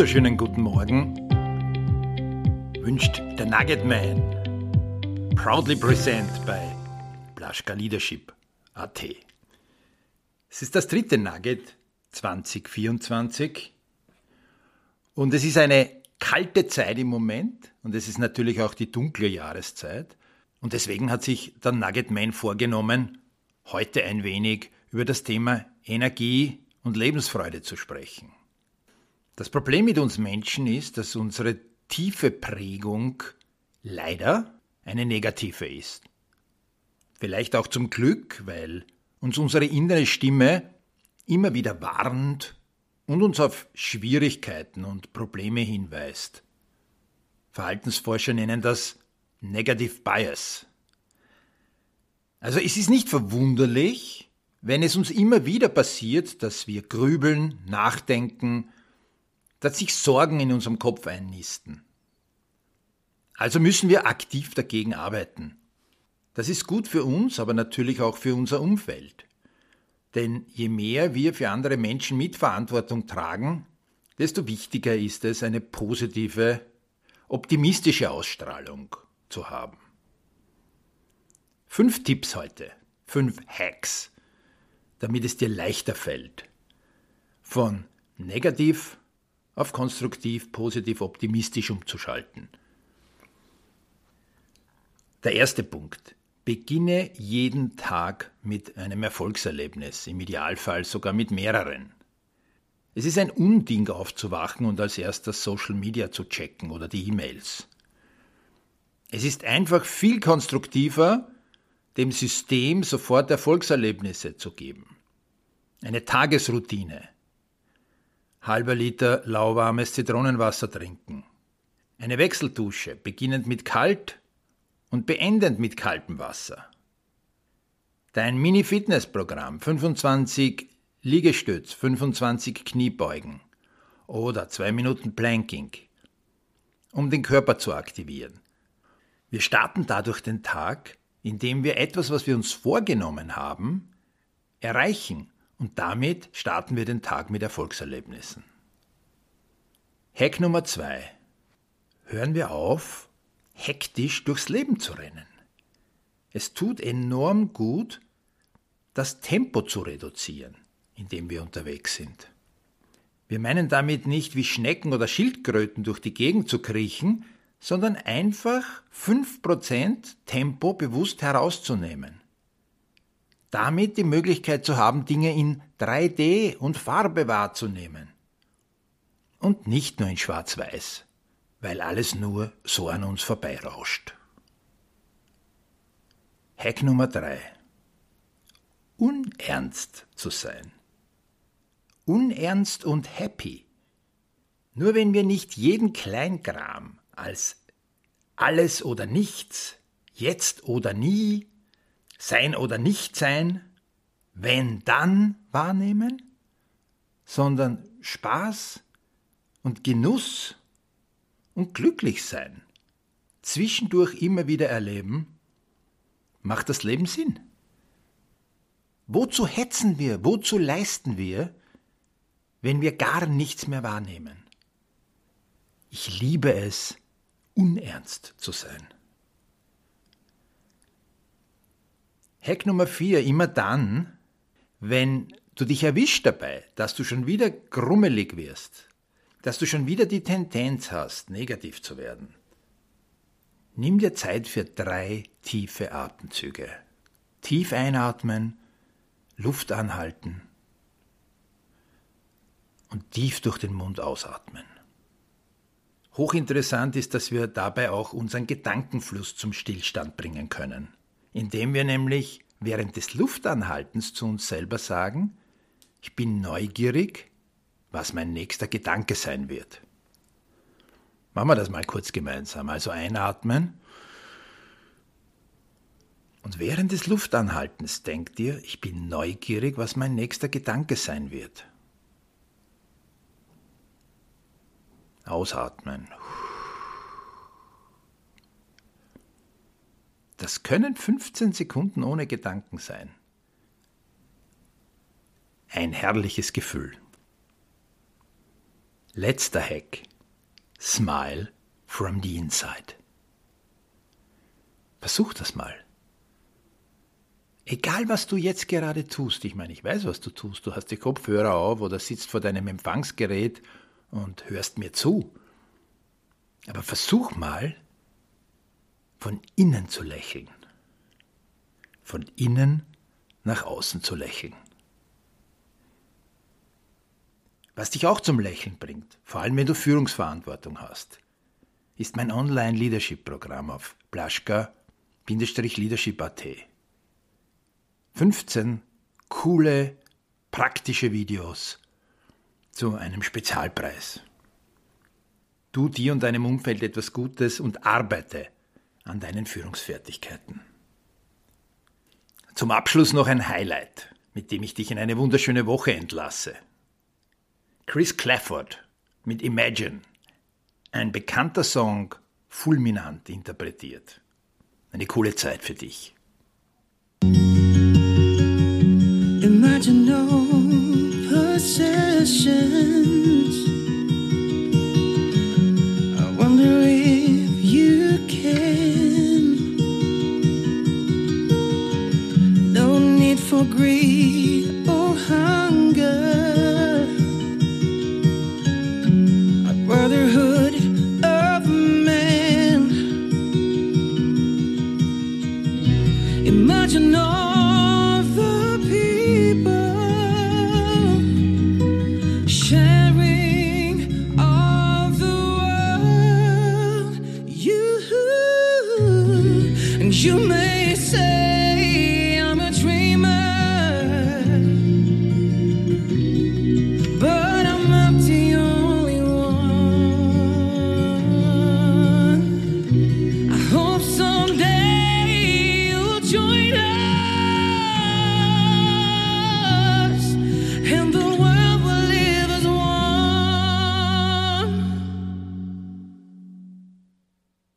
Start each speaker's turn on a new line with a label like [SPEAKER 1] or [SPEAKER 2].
[SPEAKER 1] wunderschönen guten Morgen wünscht der Nugget Man. Proudly present bei Blaschka Leadership AT. Es ist das dritte Nugget 2024 und es ist eine kalte Zeit im Moment und es ist natürlich auch die dunkle Jahreszeit und deswegen hat sich der Nugget Man vorgenommen, heute ein wenig über das Thema Energie und Lebensfreude zu sprechen. Das Problem mit uns Menschen ist, dass unsere tiefe Prägung leider eine negative ist. Vielleicht auch zum Glück, weil uns unsere innere Stimme immer wieder warnt und uns auf Schwierigkeiten und Probleme hinweist. Verhaltensforscher nennen das Negative Bias. Also es ist nicht verwunderlich, wenn es uns immer wieder passiert, dass wir grübeln, nachdenken, dass sich Sorgen in unserem Kopf einnisten. Also müssen wir aktiv dagegen arbeiten. Das ist gut für uns, aber natürlich auch für unser Umfeld. Denn je mehr wir für andere Menschen Mitverantwortung tragen, desto wichtiger ist es, eine positive, optimistische Ausstrahlung zu haben. Fünf Tipps heute, fünf Hacks, damit es dir leichter fällt, von negativ auf konstruktiv, positiv, optimistisch umzuschalten. Der erste Punkt. Beginne jeden Tag mit einem Erfolgserlebnis, im Idealfall sogar mit mehreren. Es ist ein Unding aufzuwachen und als erstes Social Media zu checken oder die E-Mails. Es ist einfach viel konstruktiver, dem System sofort Erfolgserlebnisse zu geben. Eine Tagesroutine, halber Liter lauwarmes Zitronenwasser trinken. Eine Wechseldusche, beginnend mit kalt und beendend mit kaltem Wasser. Dein Mini-Fitness-Programm, 25 Liegestütz, 25 Kniebeugen oder 2 Minuten Planking, um den Körper zu aktivieren. Wir starten dadurch den Tag, indem wir etwas, was wir uns vorgenommen haben, erreichen und damit starten wir den Tag mit Erfolgserlebnissen. Hack Nummer zwei. Hören wir auf, hektisch durchs Leben zu rennen. Es tut enorm gut, das Tempo zu reduzieren, in dem wir unterwegs sind. Wir meinen damit nicht wie Schnecken oder Schildkröten durch die Gegend zu kriechen, sondern einfach 5% Tempo bewusst herauszunehmen damit die Möglichkeit zu haben, Dinge in 3D und Farbe wahrzunehmen. Und nicht nur in Schwarz-Weiß, weil alles nur so an uns vorbeirauscht. Hack Nummer 3. Unernst zu sein. Unernst und happy. Nur wenn wir nicht jeden Kleingram als alles oder nichts, jetzt oder nie sein oder nicht sein, wenn dann wahrnehmen, sondern Spaß und Genuss und glücklich sein, zwischendurch immer wieder erleben, macht das Leben Sinn. Wozu hetzen wir, wozu leisten wir, wenn wir gar nichts mehr wahrnehmen? Ich liebe es, unernst zu sein. Hack Nummer vier, immer dann, wenn du dich erwischt dabei, dass du schon wieder grummelig wirst, dass du schon wieder die Tendenz hast, negativ zu werden. Nimm dir Zeit für drei tiefe Atemzüge. Tief einatmen, Luft anhalten und tief durch den Mund ausatmen. Hochinteressant ist, dass wir dabei auch unseren Gedankenfluss zum Stillstand bringen können indem wir nämlich während des Luftanhaltens zu uns selber sagen, ich bin neugierig, was mein nächster Gedanke sein wird. Machen wir das mal kurz gemeinsam. Also einatmen. Und während des Luftanhaltens denkt ihr, ich bin neugierig, was mein nächster Gedanke sein wird. Ausatmen. Das können 15 Sekunden ohne Gedanken sein. Ein herrliches Gefühl. Letzter Hack. Smile from the inside. Versuch das mal. Egal, was du jetzt gerade tust, ich meine, ich weiß, was du tust, du hast die Kopfhörer auf oder sitzt vor deinem Empfangsgerät und hörst mir zu. Aber versuch mal, von innen zu lächeln. Von innen nach außen zu lächeln. Was dich auch zum Lächeln bringt, vor allem wenn du Führungsverantwortung hast, ist mein Online-Leadership-Programm auf blaschka-leadership.at. 15 coole, praktische Videos zu einem Spezialpreis. Tu dir und deinem Umfeld etwas Gutes und arbeite an deinen Führungsfertigkeiten. Zum Abschluss noch ein Highlight, mit dem ich dich in eine wunderschöne Woche entlasse. Chris Clafford mit Imagine, ein bekannter Song, fulminant interpretiert. Eine coole Zeit für dich. For greed or hunger. A brotherhood of man. Imagine all the people sharing all the world. You and you may say.